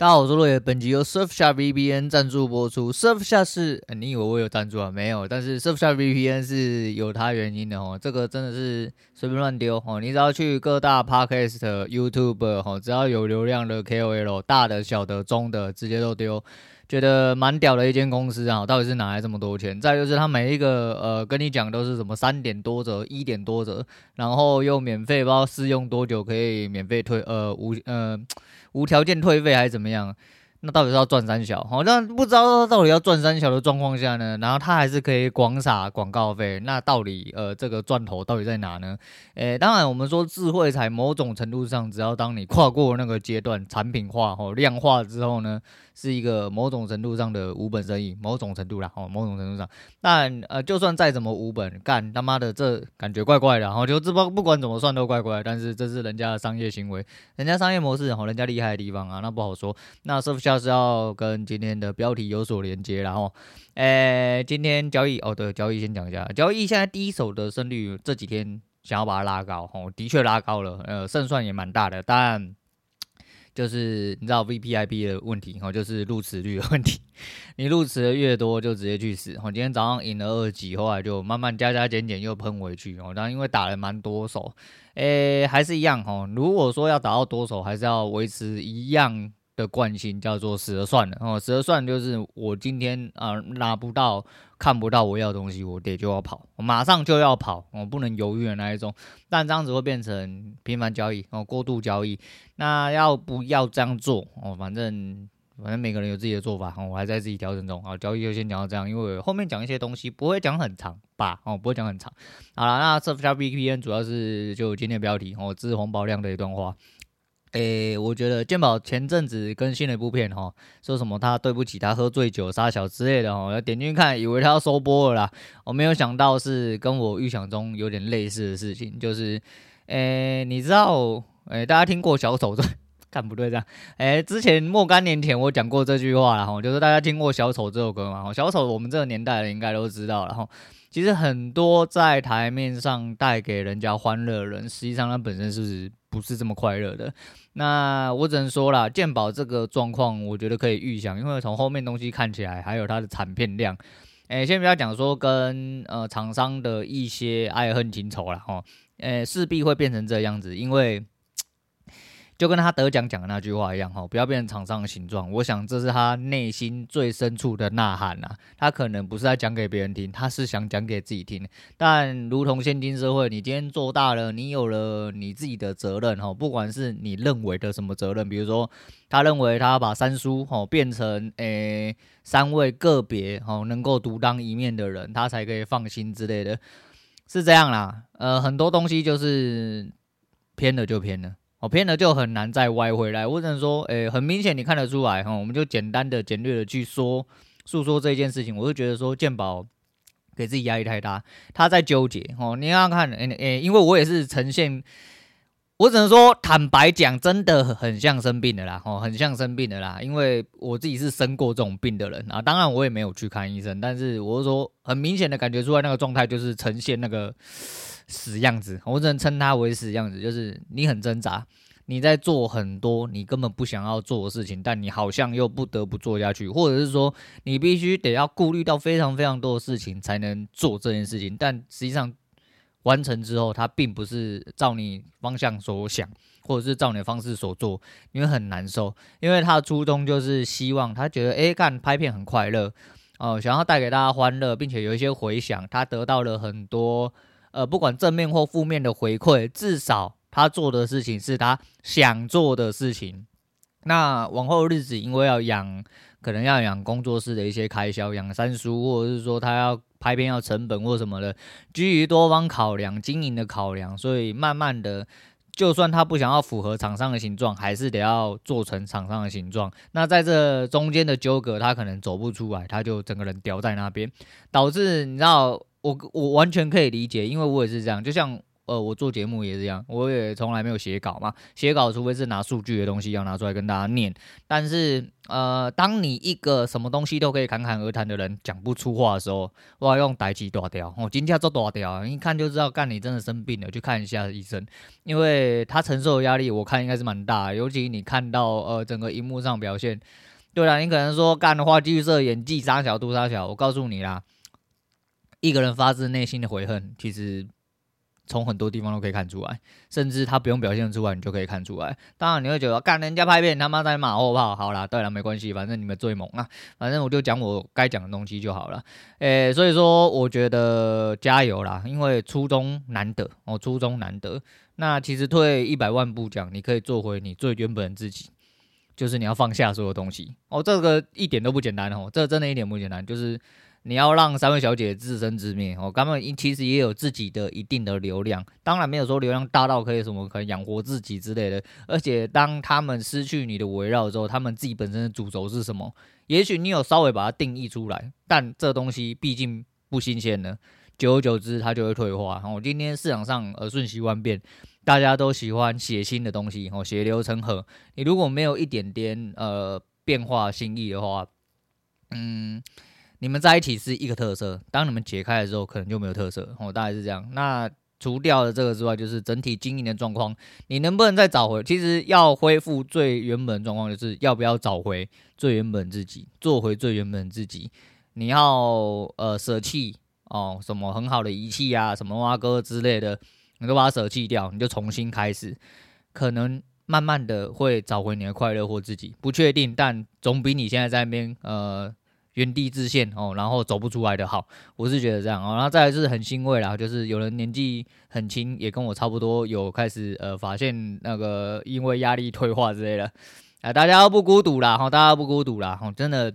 大家好，我是洛野。本集由 Surfshark VPN 赞助播出。Surfshark 是、你以为我有赞助啊？没有，但是 Surfshark VPN 是有它原因的哦。这个真的是随便乱丢哦。你只要去各大 Podcast、YouTube 哦，只要有流量的 KOL，大的、小的、中的，直接都丢。觉得蛮屌的一间公司啊，到底是哪来这么多钱？再就是他每一个呃，跟你讲都是什么三点多折、一点多折，然后又免费，不知道试用多久可以免费退，呃无呃。无条件退费还是怎么样？那到底是要赚三小？好，那不知道到底要赚三小的状况下呢？然后他还是可以广撒广告费，那到底呃这个赚头到底在哪呢？诶，当然我们说智慧财某种程度上，只要当你跨过那个阶段，产品化或量化之后呢？是一个某种程度上的无本生意，某种程度啦，哦，某种程度上，但呃，就算再怎么无本，干他妈的这感觉怪怪的，然后就这不不管怎么算都怪怪，但是这是人家的商业行为，人家商业模式，然后人家厉害的地方啊，那不好说。那就是要跟今天的标题有所连接，然后，诶，今天交易，哦对，交易先讲一下，交易现在第一手的胜率这几天想要把它拉高，哦，的确拉高了，呃，胜算也蛮大的，但。就是你知道 VPIP 的问题哈，就是入池率的问题。你入池的越多，就直接去死。我今天早上赢了二级，后来就慢慢加加减减又喷回去哦。当然因为打了蛮多手，诶、欸，还是一样哈。如果说要打到多手，还是要维持一样。的惯性叫做死了算了哦，死了算就是我今天啊、拿不到看不到我要的东西，我得就要跑，我马上就要跑，我不能犹豫的那一种。但这样子会变成频繁交易哦，过度交易。那要不要这样做哦？反正反正每个人有自己的做法哦，我还在自己调整中。好，交易就先讲到这样，因为后面讲一些东西不会讲很长吧？哦，不会讲很长。好了，那 Surf 加 VPN 主要是就今天的标题哦，支红宝亮的一段话。诶、我觉得健保前阵子更新了一部片哈，说什么他对不起他喝醉酒杀小之类的哈，要点进去看，以为他要收播了啦，我没有想到是跟我预想中有点类似的事情，就是诶、你知道诶、大家听过小丑这 看不对这样，诶、之前若干年前我讲过这句话了哈，就是大家听过小丑这首歌嘛，小丑我们这个年代的应该都知道了哈，其实很多在台面上带给人家欢乐的人，实际上他本身是不是？不是这么快乐的，那我只能说了，健保这个状况，我觉得可以预想，因为从后面东西看起来，还有它的产片量，诶，先不要讲说跟呃厂商的一些爱恨情仇了哈，诶，势必会变成这样子，因为。就跟他得奖讲的那句话一样哈，不要变成厂商的形状。我想这是他内心最深处的呐喊呐。他可能不是在讲给别人听，他是想讲给自己听。但如同现今社会，你今天做大了，你有了你自己的责任哈。不管是你认为的什么责任，比如说他认为他把三叔哈变成诶三位个别哈能够独当一面的人，他才可以放心之类的，是这样啦。呃，很多东西就是偏了就偏了。哦，偏了就很难再歪回来。我只能说，诶、很明显你看得出来哈。我们就简单的、简略的去说诉说这件事情。我就觉得说，健保给自己压力太大，他在纠结哦。你要看，诶、欸、诶、欸，因为我也是呈现，我只能说坦白讲，真的很像生病的啦，哦，很像生病的啦。因为我自己是生过这种病的人啊，当然我也没有去看医生，但是我是说，很明显的感觉出来那个状态就是呈现那个。死样子，我只能称他为死样子，就是你很挣扎，你在做很多你根本不想要做的事情，但你好像又不得不做下去，或者是说你必须得要顾虑到非常非常多的事情才能做这件事情，但实际上完成之后，它并不是照你方向所想，或者是照你的方式所做，你会很难受，因为他的初衷就是希望他觉得，哎，干拍片很快乐哦，想要带给大家欢乐，并且有一些回响，他得到了很多。呃，不管正面或负面的回馈，至少他做的事情是他想做的事情。那往后日子，因为要养，可能要养工作室的一些开销，养三叔，或者是说他要拍片要成本或什么的，基于多方考量、经营的考量，所以慢慢的，就算他不想要符合厂商的形状，还是得要做成厂商的形状。那在这中间的纠葛，他可能走不出来，他就整个人吊在那边，导致你知道。我我完全可以理解，因为我也是这样。就像呃，我做节目也是这样，我也从来没有写稿嘛，写稿除非是拿数据的东西要拿出来跟大家念。但是，呃，当你一个什么东西都可以侃侃而谈的人讲不出话的时候，我要，用代志大条，我今天做大条，一看就知道，干你真的生病了，去看一下医生，因为他承受的压力，我看应该是蛮大，尤其你看到呃整个荧幕上表现。对啦，你可能说干的话，剧色演技杀小度杀小，我告诉你啦，一个人发自内心的悔恨，其实从很多地方都可以看出来，甚至他不用表现出来，你就可以看出来。当然你会觉得干人家拍片他妈在马后炮，好啦，对了，没关系，反正你们最猛啊，反正我就讲我该讲的东西就好了。诶，所以说我觉得加油啦，因为初衷难得哦，初衷难得。那其实退一百万步讲，你可以做回你最原本的自己。就是你要放下所有东西哦，这个一点都不简单哦，这个、真的一点不简单。就是你要让三位小姐自生自灭哦，他们其实也有自己的一定的流量，当然没有说流量大到可以什么可以养活自己之类的。而且当他们失去你的围绕之后，他们自己本身的主轴是什么？也许你有稍微把它定义出来，但这东西毕竟不新鲜了，久而久之它就会退化。哦，今天市场上呃瞬息万变。大家都喜欢血腥的东西哦，血流成河。你如果没有一点点呃变化心意的话，嗯，你们在一起是一个特色，当你们解开的时候，可能就没有特色哦，大概是这样。那除掉了这个之外，就是整体经营的状况，你能不能再找回？其实要恢复最原本状况，就是要不要找回最原本自己，做回最原本自己。你要呃舍弃哦，什么很好的仪器啊，什么挖哥之类的。你都把它舍弃掉，你就重新开始，可能慢慢的会找回你的快乐或自己，不确定，但总比你现在在那边呃原地自限哦，然后走不出来的好。我是觉得这样哦，然后再来是很欣慰啦，就是有人年纪很轻，也跟我差不多有开始呃发现那个因为压力退化之类的，啊、大家都不孤独啦，哈，大家不孤独啦，哈，真的。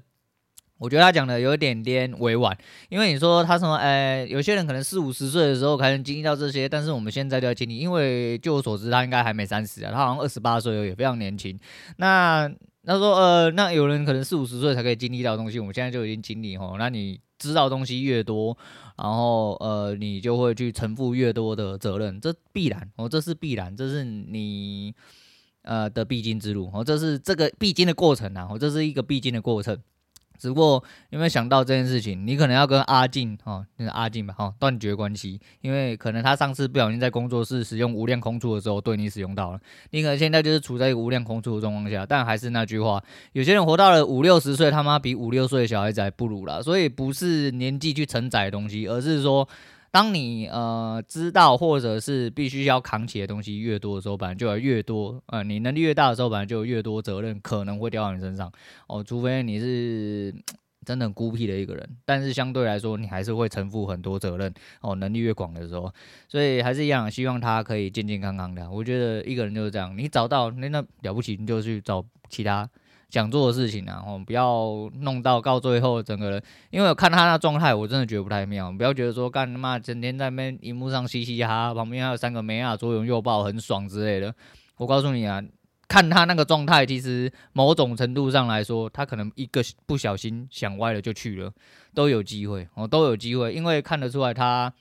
我觉得他讲的有一点点委婉，因为你说他什么，呃，有些人可能四五十岁的时候才能经历到这些，但是我们现在就要经历，因为据我所知，他应该还没三十啊，他好像二十八岁而已，非常年轻。那他说，呃，那有人可能四五十岁才可以经历到东西，我们现在就已经经历吼。那你知道东西越多，然后呃，你就会去承负越多的责任，这必然哦，这是必然，这是你呃的必经之路哦，这是这个必经的过程啊，哦，这是一个必经的过程。只不过有没有想到这件事情？你可能要跟阿静哦，那个阿静吧，哈，断绝关系，因为可能他上次不小心在工作室使用无量空处的时候，对你使用到了，你可能现在就是处在一个无量空处的状况下。但还是那句话，有些人活到了五六十岁，他妈比五六岁的小孩子还不如啦。所以不是年纪去承载的东西，而是说。当你呃知道或者是必须要扛起的东西越多的时候，本来就要越多呃，你能力越大的时候，本来就越多责任可能会掉到你身上哦。除非你是 真的很孤僻的一个人，但是相对来说，你还是会承负很多责任哦。能力越广的时候，所以还是一样，希望他可以健健康康的。我觉得一个人就是这样，你找到那那了不起，你就去找其他。想做的事情啊，哦，不要弄到到最后整个人，因为我看他那状态，我真的觉得不太妙。不要觉得说干他妈整天在那边荧幕上嘻嘻哈哈，旁边还有三个妹啊，左拥右抱很爽之类的。我告诉你啊，看他那个状态，其实某种程度上来说，他可能一个不小心想歪了就去了，都有机会哦，都有机会，因为看得出来他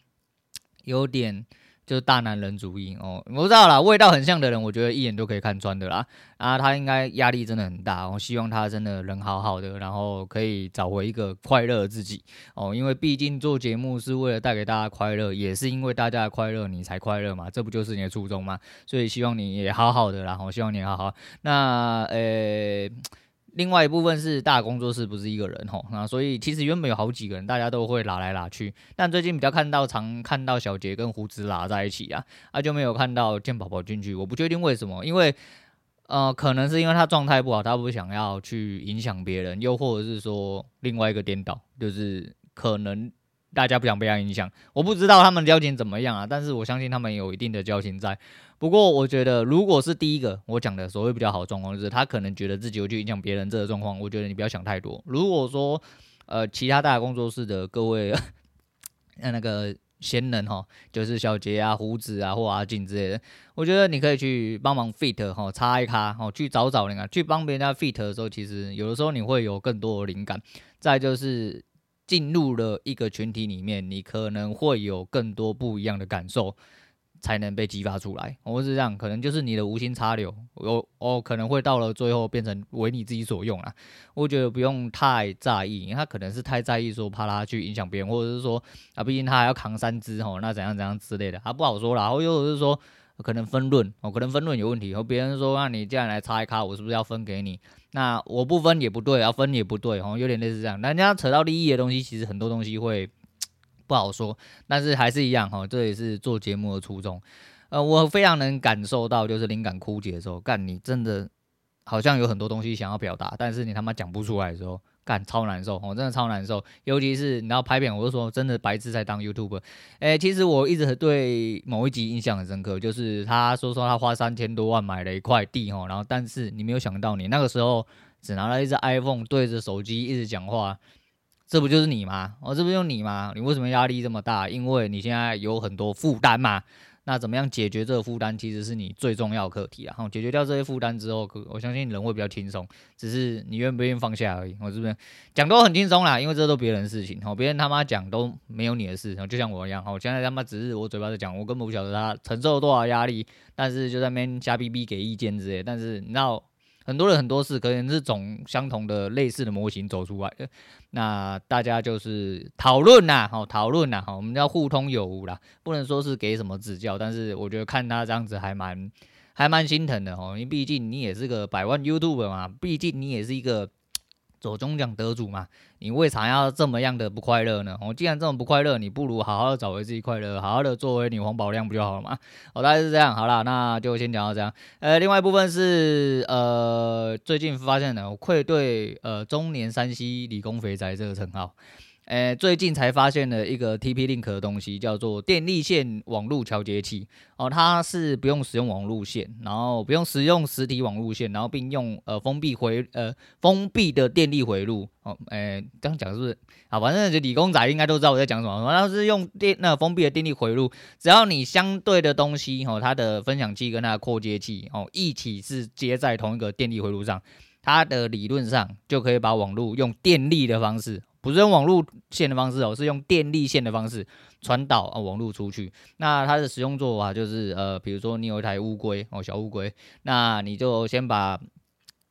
有点。就是大男人主义哦，我知道啦，味道很像的人，我觉得一眼都可以看穿的啦。啊，他应该压力真的很大，我希望他真的人好好的，然后可以找回一个快乐自己哦。因为毕竟做节目是为了带给大家快乐，也是因为大家的快乐你才快乐嘛，这不就是你的初衷吗？所以希望你也好好的啦，然后希望你好好。那呃。另外一部分是大工作室不是一个人吼，那所以其实原本有好几个人，大家都会拉来拉去。但最近比较看到常看到小杰跟胡子拉在一起啊，啊就没有看到健宝宝进去。我不确定为什么，因为呃可能是因为他状态不好，他不想要去影响别人，又或者是说另外一个颠倒，就是可能。大家不想被他影响，我不知道他们交情怎么样啊，但是我相信他们有一定的交情在。不过我觉得，如果是第一个我讲的所谓比较好的状况，就是他可能觉得自己会去影响别人这个状况，我觉得你不要想太多。如果说呃其他大工作室的各位 那那个闲人哈，就是小杰啊、胡子啊或阿静之类的，我觉得你可以去帮忙 fit 哈，插一卡哦，去找找那个，去帮别人家 fit 的时候，其实有的时候你会有更多的灵感。再就是。进入了一个群体里面，你可能会有更多不一样的感受，才能被激发出来。我是这样，可能就是你的无心插柳，有哦，可能会到了最后变成为你自己所用啊。我觉得不用太在意，他可能是太在意说怕他去影响别人，或者是说啊，毕竟他还要扛三只吼，那怎样怎样之类的，他不好说啦。然后又是说可能分论哦，可能分论有问题，然后别人说，那你既然来插一卡，我是不是要分给你？那我不分也不对，要分也不对，哦，有点类似这样。人家扯到利益的东西，其实很多东西会。不好说，但是还是一样哈，这也是做节目的初衷。呃，我非常能感受到，就是灵感枯竭的时候，干你真的好像有很多东西想要表达，但是你他妈讲不出来的时候，干超难受，我真的超难受。尤其是你要拍片，我就说真的白痴才当 YouTuber。诶，其实我一直对某一集印象很深刻，就是他说说他花三千多万买了一块地哈，然后但是你没有想到，你那个时候只拿了一只 iPhone 对着手机一直讲话。这不就是你吗？哦，这不就是你吗？你为什么压力这么大？因为你现在有很多负担嘛。那怎么样解决这个负担，其实是你最重要的课题啊。然后解决掉这些负担之后，我相信人会比较轻松，只是你愿不愿意放下而已。我这边讲都很轻松啦？因为这都别人的事情，哦，别人他妈讲都没有你的事。就像我一样，哦，现在他妈只是我嘴巴在讲，我根本不晓得他承受了多少压力，但是就在那边瞎逼逼给意见之类。但是你知道。很多人很多事，可能是从相同的类似的模型走出来的。那大家就是讨论呐，好讨论呐，好，我们要互通有无啦，不能说是给什么指教，但是我觉得看他这样子还蛮还蛮心疼的哦，因为毕竟你也是个百万 YouTube 嘛，毕竟你也是一个。左中奖得主嘛，你为啥要这么样的不快乐呢？我既然这么不快乐，你不如好好的找回自己快乐，好好的作为你黄宝亮不就好了吗？哦，大概是这样，好了，那就先讲到这样。呃，另外一部分是呃，最近发现的，我愧对呃中年山西理工肥宅这个称号。诶，最近才发现了一个 TP-Link 的东西，叫做电力线网络调节器。哦，它是不用使用网路线，然后不用使用实体网路线，然后并用呃封闭回呃封闭的电力回路。哦，诶，这样讲是不是？啊，反正就理工仔应该都知道我在讲什么。它是用电那封闭的电力回路，只要你相对的东西哦，它的分享器跟它的扩接器哦一起是接在同一个电力回路上，它的理论上就可以把网路用电力的方式。不是用网路线的方式哦，是用电力线的方式传导啊网路出去。那它的使用做法就是呃，比如说你有一台乌龟哦，小乌龟，那你就先把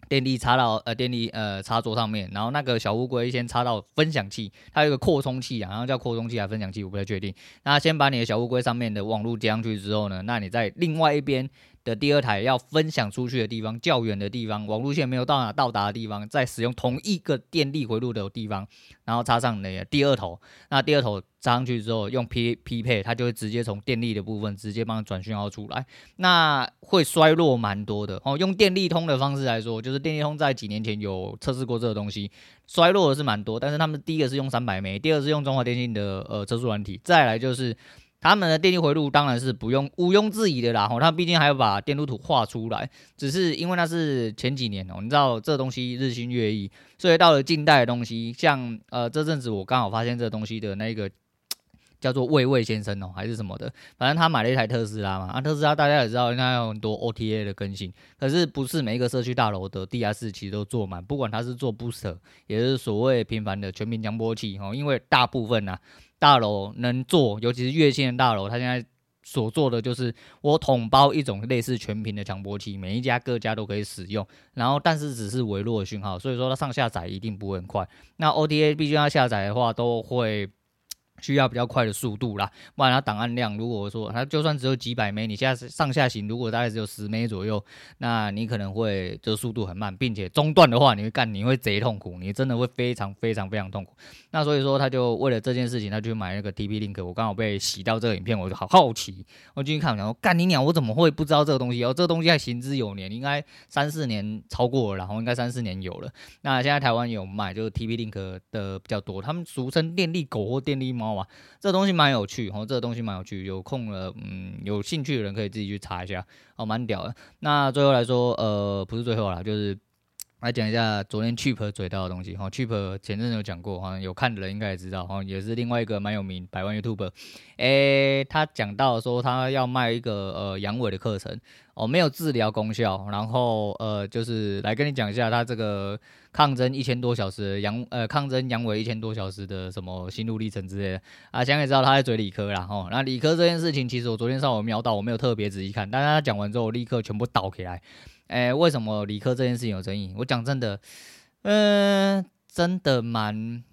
电力插到呃电力呃插座上面，然后那个小乌龟先插到分享器，它有一个扩充器啊，然后叫扩充器还分享器，我不太确定。那先把你的小乌龟上面的网路接上去之后呢，那你在另外一边。的第二台要分享出去的地方较远的地方，网路线没有到哪到达的地方，再使用同一个电力回路的地方，然后插上那个第二头。那第二头插上去之后，用匹匹配，它就会直接从电力的部分直接帮转讯号出来。那会衰弱蛮多的哦。用电力通的方式来说，就是电力通在几年前有测试过这个东西，衰弱的是蛮多。但是他们第一个是用三百枚，第二是用中华电信的呃测速软体，再来就是。他们的电力回路当然是不用毋庸置疑的啦，吼，他毕竟还要把电路图画出来，只是因为那是前几年哦，你知道这东西日新月异，所以到了近代的东西，像呃这阵子我刚好发现这东西的那个 叫做魏魏先生哦，还是什么的，反正他买了一台特斯拉嘛，啊特斯拉大家也知道应该有很多 OTA 的更新，可是不是每一个社区大楼的地下室其实都坐满，不管他是做 Boost，也是所谓频繁的全频强波器哦，因为大部分呐。大楼能做，尤其是月线大楼，它现在所做的就是我统包一种类似全屏的强波器，每一家各家都可以使用。然后，但是只是微弱的讯号，所以说它上下载一定不会很快。那 ODA 毕竟要下载的话，都会。需要比较快的速度啦，不然它档案量，如果说它就算只有几百枚，你现在上下行如果大概只有十枚左右，那你可能会这速度很慢，并且中断的话，你会干，你会贼痛苦，你真的会非常非常非常痛苦。那所以说，他就为了这件事情，他就买那个 TP-Link。我刚好被洗到这个影片，我就好好奇，我进去看，然后干你娘，我怎么会不知道这个东西？哦，这个东西还行之有年，应该三四年超过了，然后应该三四年有了。那现在台湾有卖，就是 TP-Link 的比较多，他们俗称电力狗或电力猫。这东西蛮有趣哦，这个东西蛮有趣，有空了，嗯，有兴趣的人可以自己去查一下，哦，蛮屌的。那最后来说，呃，不是最后啦，就是来讲一下昨天 Cheap 嘴到的东西哈，Cheap 前阵有讲过，好像有看的人应该也知道哈，也是另外一个蛮有名百万 YouTuber，诶，他讲到说他要卖一个呃阳痿的课程哦，没有治疗功效，然后呃就是来跟你讲一下他这个抗争一千多小时阳呃抗争阳痿一千多小时的什么心路历程之类的啊，想也知道他在嘴理科啦哈，那理科这件事情其实我昨天上午瞄到，我没有特别仔细看，但是他讲完之后我立刻全部倒起来。哎、欸，为什么理科这件事情有争议？我讲真的，嗯、真的蛮，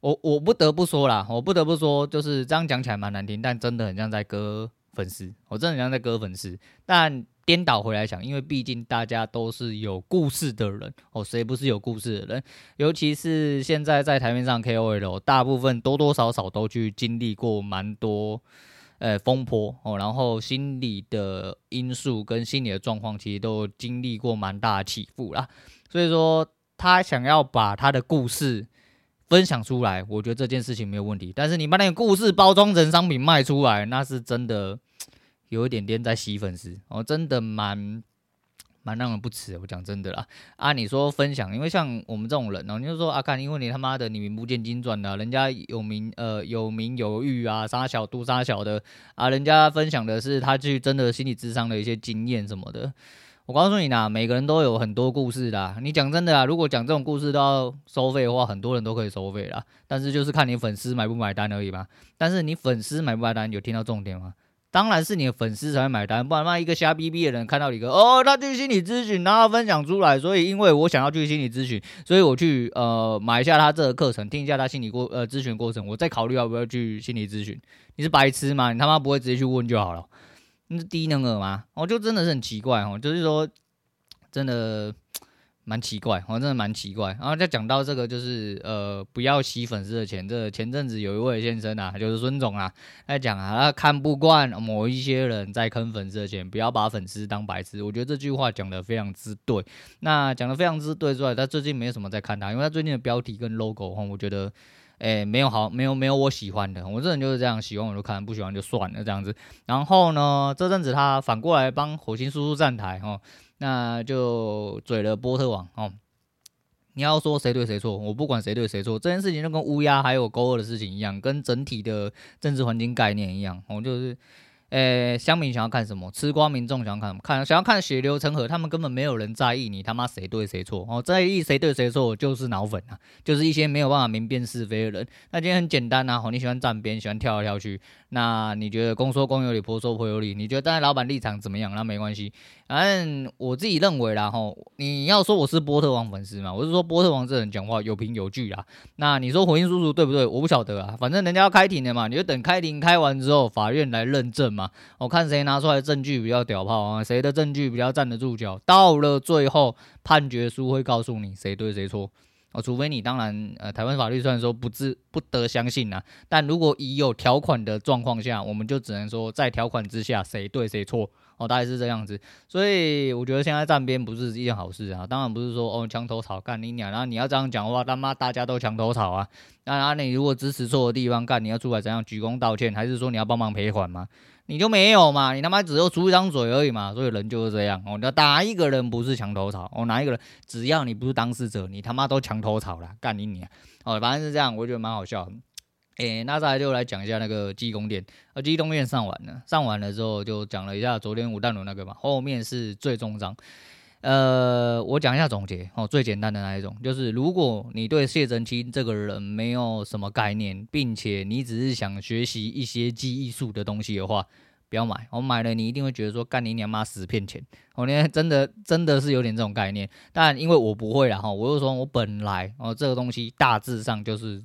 我我不得不说啦，我不得不说，就是这样讲起来蛮难听，但真的很像在割粉丝，我真的很像在割粉丝。但颠倒回来想，因为毕竟大家都是有故事的人哦，谁不是有故事的人？尤其是现在在台面上 KOL，大部分多多少少都去经历过蛮多。呃，风波哦，然后心理的因素跟心理的状况，其实都经历过蛮大的起伏啦。所以说，他想要把他的故事分享出来，我觉得这件事情没有问题。但是你把那个故事包装成商品卖出来，那是真的有一点点在吸粉丝哦，真的蛮。蛮让人不齿，我讲真的啦。啊，你说分享，因为像我们这种人哦，你就说啊，看，因为你他妈的你名不见经传的，人家有名呃有名有誉啊，杀小都杀小的啊，人家分享的是他去真的心理智商的一些经验什么的。我告诉你呐，每个人都有很多故事的。你讲真的啊，如果讲这种故事都要收费的话，很多人都可以收费啦。但是就是看你粉丝买不买单而已嘛。但是你粉丝买不买单，有听到重点吗？当然是你的粉丝才会买单，不然那一个瞎逼逼的人看到你个哦，他去心理咨询，然后分享出来，所以因为我想要去心理咨询，所以我去呃买一下他这个课程，听一下他心理过呃咨询过程，我再考虑要不要去心理咨询。你是白痴吗？你他妈不会直接去问就好了？你是低能儿吗？我就真的是很奇怪哦，就是说真的。蛮奇怪，我真的蛮奇怪。然后再讲到这个，就是呃，不要吸粉丝的钱。这、前阵子有一位先生啊，就是孙总啊，在讲啊，他看不惯某一些人在坑粉丝的钱，不要把粉丝当白痴。我觉得这句话讲的非常之对。那讲的非常之对之外，他最近没有什么在看他，因为他最近的标题跟 logo 哈，我觉得，诶，没有好，没有没有我喜欢的。我这人就是这样，喜欢我就看，不喜欢就算了这样子。然后呢，这阵子他反过来帮火星叔叔站台哦。那就嘴了波特王哦，你要说谁对谁错，我不管谁对谁错，这件事情就跟乌鸦还有勾二的事情一样，跟整体的政治环境概念一样，我就是。诶，乡民想要看什么？吃瓜民众想要看什么？看想要看血流成河，他们根本没有人在意你他妈谁对谁错哦，在意谁对谁错就是脑粉啊，就是一些没有办法明辨是非的人。那今天很简单呐，哦，你喜欢站边，喜欢跳来跳去，那你觉得公说公有理，婆说婆有理，你觉得站在老板立场怎么样？那没关系，反正我自己认为啦，吼，你要说我是波特王粉丝嘛，我是说波特王这人讲话有凭有据啦。那你说火星叔叔对不对？我不晓得啊，反正人家要开庭的嘛，你就等开庭开完之后，法院来认证嘛。我看谁拿出来证据比较屌炮啊，谁的证据比较站得住脚，到了最后判决书会告诉你谁对谁错哦，除非你当然呃，台湾法律虽然说不自不得相信呐，但如果已有条款的状况下，我们就只能说在条款之下谁对谁错。哦，大概是这样子，所以我觉得现在站边不是一件好事啊。当然不是说哦墙头草干你娘，然后你要这样讲话，他妈大家都墙头草啊。那然后你如果支持错的地方干，你要出来怎样鞠躬道歉，还是说你要帮忙赔款吗？你就没有嘛，你他妈只有出一张嘴而已嘛。所以人就是这样哦，你要打一个人不是墙头草哦，哪一个人只要你不是当事者，你他妈都墙头草了，干你娘。哦，反正是这样，我觉得蛮好笑的。诶、那再来就来讲一下那个记忆宫殿，呃，记忆宫殿上完了，上完了之后就讲了一下昨天吴淡如那个嘛，后面是最终章。呃，我讲一下总结哦，最简单的那一种，就是如果你对谢真清这个人没有什么概念，并且你只是想学习一些记忆术的东西的话，不要买。我买了，你一定会觉得说干你娘妈死骗钱。我那天真的真的是有点这种概念，但因为我不会啦哈，我就说我本来哦这个东西大致上就是。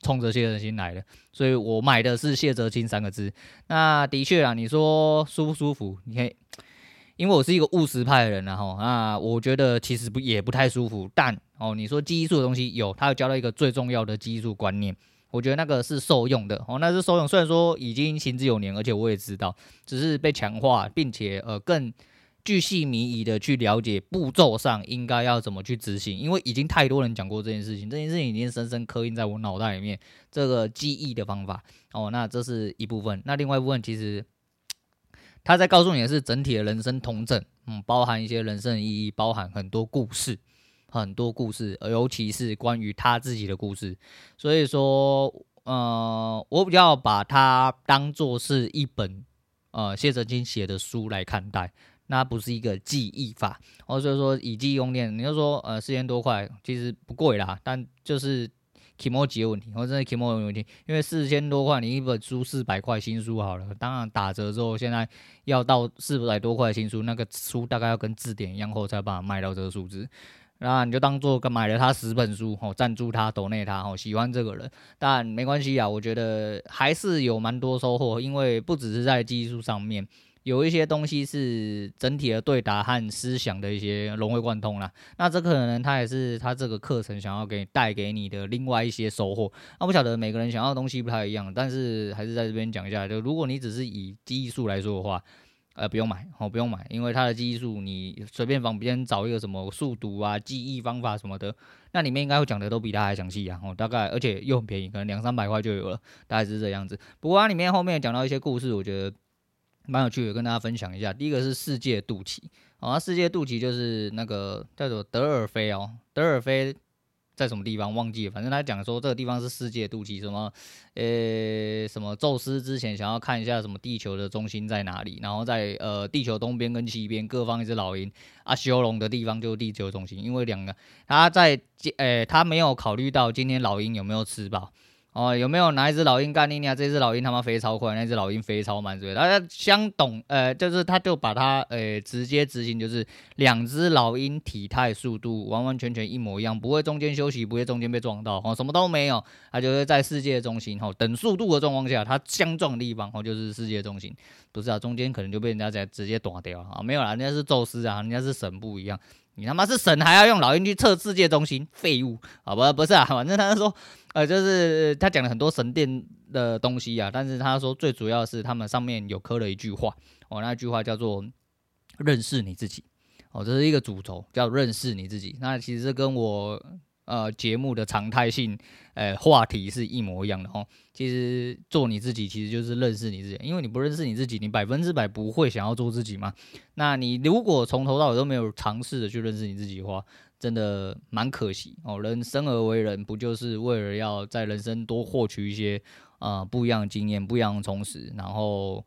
冲着谢哲青来的，所以我买的是谢哲清三个字。那的确啊，你说舒不舒服？你可以，因为我是一个务实派的人，然后啊，我觉得其实不也不太舒服。但哦，你说记忆术的东西有，他有教到一个最重要的记忆术观念，我觉得那个是受用的哦，那是受用。虽然说已经行之有年，而且我也知道，只是被强化，并且呃更。巨细靡遗的去了解步骤上应该要怎么去执行，因为已经太多人讲过这件事情，这件事情已经深深刻印在我脑袋里面。这个记忆的方法哦，那这是一部分。那另外一部分其实 他在告诉你的是整体的人生统整嗯，包含一些人生的意义，包含很多故事，很多故事，尤其是关于他自己的故事。所以说，呃，我比较把它当做是一本呃谢哲青写的书来看待，那不是一个记忆法。或者说以记忆用念，你就说呃四千多块其实不贵啦，但就是。提莫吉的问题，或者是提莫的问题，因为四千多块，你一本书四百块新书好了，当然打折之后，现在要到四百多块新书，那个书大概要跟字典一样厚才把它卖到这个数字，那你就当做买了他十本书，哦，赞助他，抖内他，哦，喜欢这个人，但没关系啊，我觉得还是有蛮多收获，因为不只是在技术上面。有一些东西是整体的对答和思想的一些融会贯通啦，那这可能他也是他这个课程想要给你带给你的另外一些收获。那不晓得每个人想要的东西不太一样，但是还是在这边讲一下，就如果你只是以记忆术来说的话，呃，不用买，哦，不用买，因为它的记忆术你随便旁边找一个什么速读啊、记忆方法什么的，那里面应该会讲的都比它还详细啊，哦，大概而且又很便宜，可能两三百块就有了，大概是这样子。不过它里面后面讲到一些故事，我觉得。蛮有趣的，跟大家分享一下。第一个是世界肚脐，啊，世界肚脐就是那个叫做德尔菲哦，德尔菲在什么地方忘记了，反正他讲说这个地方是世界肚脐，什么呃什么宙斯之前想要看一下什么地球的中心在哪里，然后在呃地球东边跟西边各放一只老鹰，啊修龙的地方就是地球中心，因为两个他在呃他没有考虑到今天老鹰有没有吃饱。哦，有没有哪一只老鹰干你娘？这只老鹰他妈飞超快，那只老鹰飞超慢，对不对？大家相懂，呃，就是他就把它，呃，直接执行，就是两只老鹰体态、速度完完全全一模一样，不会中间休息，不会中间被撞到，哦，什么都没有，它就是在世界中心，哦，等速度的状况下，它相撞的地方，哦，就是世界中心，不是啊，中间可能就被人家在直接断掉了啊，没有啦，人家是宙斯啊，人家是神不一样。你他妈是神，还要用老鹰去测世界中心？废物！好不，不是啊，反正他说，呃，就是他讲了很多神殿的东西啊，但是他说最主要是他们上面有刻了一句话，哦，那句话叫做“认识你自己”，哦，这是一个主轴，叫“认识你自己”。那其实跟我。呃，节目的常态性，呃，话题是一模一样的哦。其实做你自己，其实就是认识你自己。因为你不认识你自己，你百分之百不会想要做自己嘛。那你如果从头到尾都没有尝试的去认识你自己的话，真的蛮可惜哦。人生而为人，不就是为了要在人生多获取一些呃不一样的经验、不一样的充实，然后，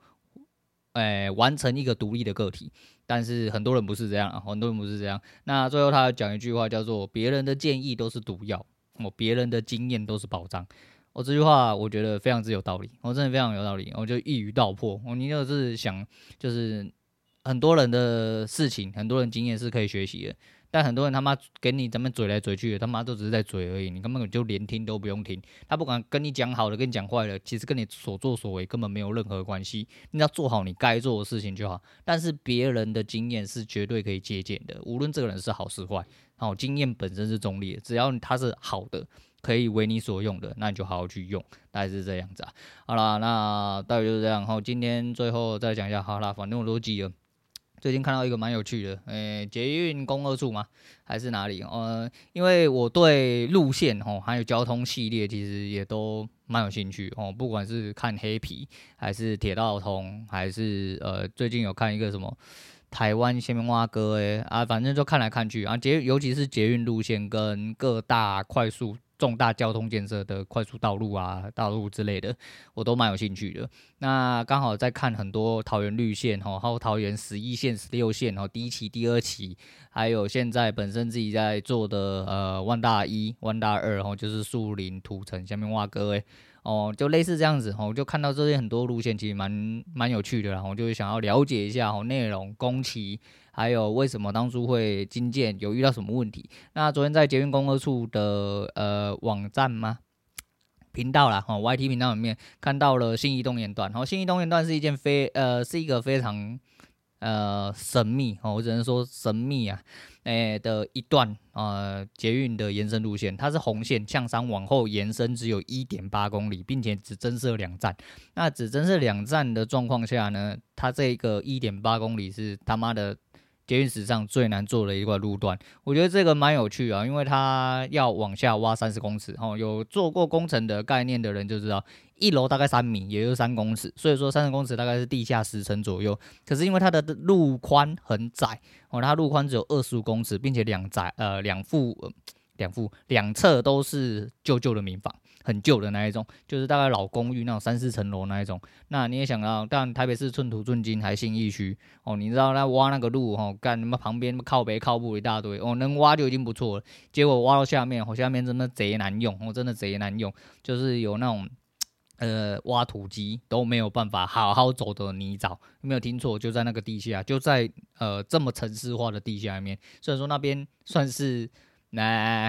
哎、完成一个独立的个体？但是很多人不是这样，很多人不是这样。那最后他讲一句话，叫做“别人的建议都是毒药，我别人的经验都是宝藏”。我这句话我觉得非常之有道理，我真的非常有道理，我就一语道破。我你就是想，就是很多人的事情，很多人经验是可以学习的。但很多人他妈给你怎么嘴来嘴去的，他妈都只是在嘴而已，你根本就连听都不用听。他不管跟你讲好的，跟你讲坏的，其实跟你所作所为根本没有任何关系。你要做好你该做的事情就好。但是别人的经验是绝对可以借鉴的，无论这个人是好是坏，好，经验本身是中立的，只要他是好的，可以为你所用的，那你就好好去用，大概是这样子啊。好啦，那大概就是这样。好，今天最后再讲一下，好啦，反正我都记了。最近看到一个蛮有趣的，诶、捷运公二处吗？还是哪里？呃，因为我对路线哦，还有交通系列，其实也都蛮有兴趣哦。不管是看黑皮，还是铁道通，还是呃，最近有看一个什么台湾下面挖哥诶啊，反正就看来看去啊，捷尤其是捷运路线跟各大快速。重大交通建设的快速道路啊、道路之类的，我都蛮有兴趣的。那刚好在看很多桃园绿线哈，还有桃园十一线、十六线哦，第一期、第二期，还有现在本身自己在做的呃万大一、万大二哈，就是树林、土城下面挖哥诶。哦，就类似这样子哦，就看到这些很多路线，其实蛮蛮有趣的，然后就想要了解一下哦内容、工期，还有为什么当初会经建，有遇到什么问题。那昨天在捷运公二处的呃网站吗？频道啦，哈，YT 频道里面看到了信义东延段，然后信义东延段是一件非呃是一个非常。呃，神秘哦，我只能说神秘啊，诶、欸、的一段呃捷运的延伸路线，它是红线向上往后延伸，只有一点八公里，并且只增设两站。那只增设两站的状况下呢，它这个一点八公里是他妈的。捷运史上最难做的一块路段。我觉得这个蛮有趣啊，因为它要往下挖三十公尺，哦，有做过工程的概念的人就知道，一楼大概三米，也就是三公尺，所以说三十公尺大概是地下十层左右。可是因为它的路宽很窄，哦，它路宽只有二十五公尺，并且两窄呃两副。两副两侧都是旧旧的民房，很旧的那一种，就是大概老公寓那种三四层楼那一种。那你也想到，但台北市寸土寸金还信义区哦，你知道那挖那个路哦，干什么旁边靠北靠步一大堆哦，能挖就已经不错了。结果挖到下面，哦，下面真的贼难用哦，真的贼难用，就是有那种呃挖土机都没有办法好好走的泥沼，没有听错，就在那个地下，就在呃这么城市化的地下面。所以说那边算是。那，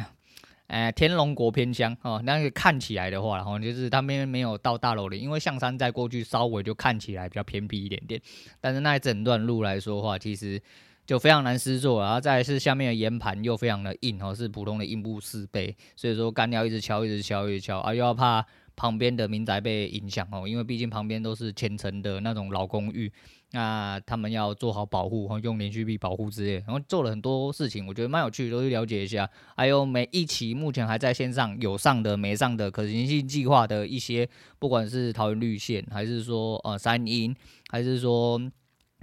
天龙国偏乡哦，那个看起来的话，然后就是他们没有到大楼里，因为象山在过去稍微就看起来比较偏僻一点点，但是那一整段路来说的话，其实就非常难施作，然后再是下面的岩盘又非常的硬哦，是普通的硬部四倍，所以说干要一直敲，一直敲，一直敲啊，又要怕旁边的民宅被影响哦，因为毕竟旁边都是前层的那种老公寓。那他们要做好保护，用连续币保护之类，然后做了很多事情，我觉得蛮有趣的，都去了解一下。还有每一期目前还在线上有上的、没上的可行性计划的一些，不管是桃园绿线，还是说呃三鹰，还是说。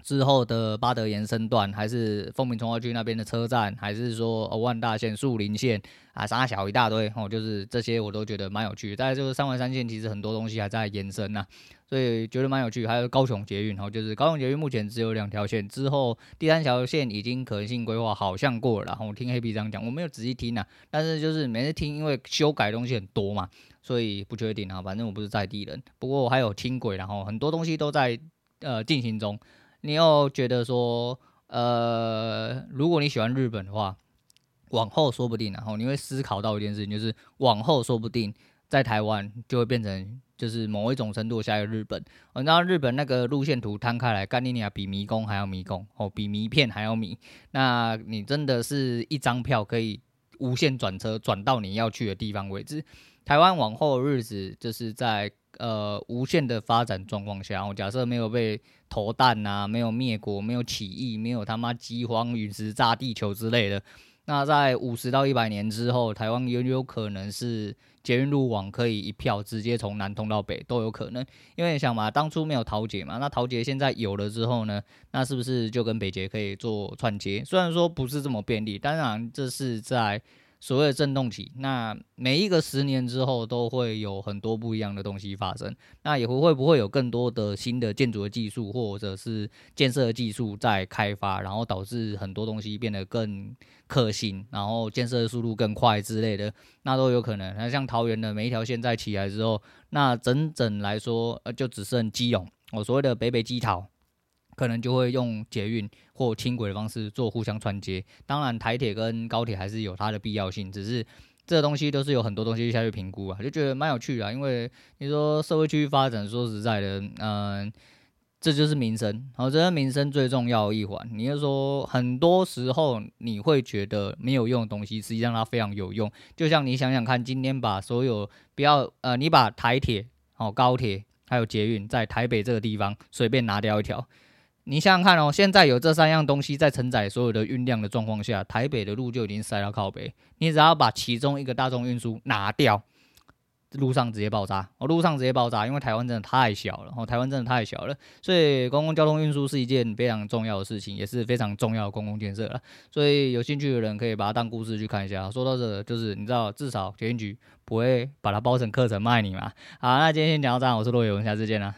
之后的八德延伸段，还是丰平重划区那边的车站，还是说万大线、树林线啊，啥小一大堆哦，就是这些我都觉得蛮有趣的。再来就是三环三线，其实很多东西还在延伸呐、啊，所以觉得蛮有趣。还有高雄捷运，哦，就是高雄捷运目前只有两条线，之后第三条线已经可能性规划好像过了。然后我听黑皮这样讲，我没有仔细听呐、啊，但是就是每次听，因为修改东西很多嘛，所以不确定啊。反正我不是在地人，不过我还有轻轨，然后很多东西都在呃进行中。你又觉得说，呃，如果你喜欢日本的话，往后说不定，然后你会思考到一件事情，就是往后说不定在台湾就会变成就是某一种程度下一个日本。你知道日本那个路线图摊开来，干你娘比迷宫还要迷宫哦，比迷片还要迷。那你真的是一张票可以无限转车转到你要去的地方为止。台湾往后的日子就是在。呃，无限的发展状况下，我假设没有被投弹呐、啊，没有灭国，没有起义，没有他妈饥荒、陨石炸地球之类的，那在五十到一百年之后，台湾有有可能是捷运路网可以一票直接从南通到北都有可能。因为你想嘛，当初没有桃捷嘛，那桃捷现在有了之后呢，那是不是就跟北捷可以做串接？虽然说不是这么便利，当然这是在。所谓的震动期，那每一个十年之后都会有很多不一样的东西发生。那也会不会有更多的新的建筑的技术，或者是建设技术在开发，然后导致很多东西变得更可行，然后建设速度更快之类的，那都有可能。那像桃园的每一条线在起来之后，那整整来说，呃，就只剩基隆，我所谓的北北基桃。可能就会用捷运或轻轨的方式做互相串接，当然台铁跟高铁还是有它的必要性，只是这东西都是有很多东西下去评估啊，就觉得蛮有趣的啊。因为你说社会区域发展，说实在的，嗯，这就是民生，好，这是民生最重要的一环。你就说很多时候你会觉得没有用的东西，实际上它非常有用。就像你想想看，今天把所有不要呃，你把台铁、好高铁还有捷运在台北这个地方随便拿掉一条。你想想看哦，现在有这三样东西在承载所有的运量的状况下，台北的路就已经塞到靠北。你只要把其中一个大众运输拿掉，路上直接爆炸哦，路上直接爆炸，因为台湾真的太小了哦，台湾真的太小了，所以公共交通运输是一件非常重要的事情，也是非常重要的公共建设了。所以有兴趣的人可以把它当故事去看一下。说到这，就是你知道，至少捷运局不会把它包成课程卖你嘛。好，那今天先讲到这，我是罗伟文，下次见啦。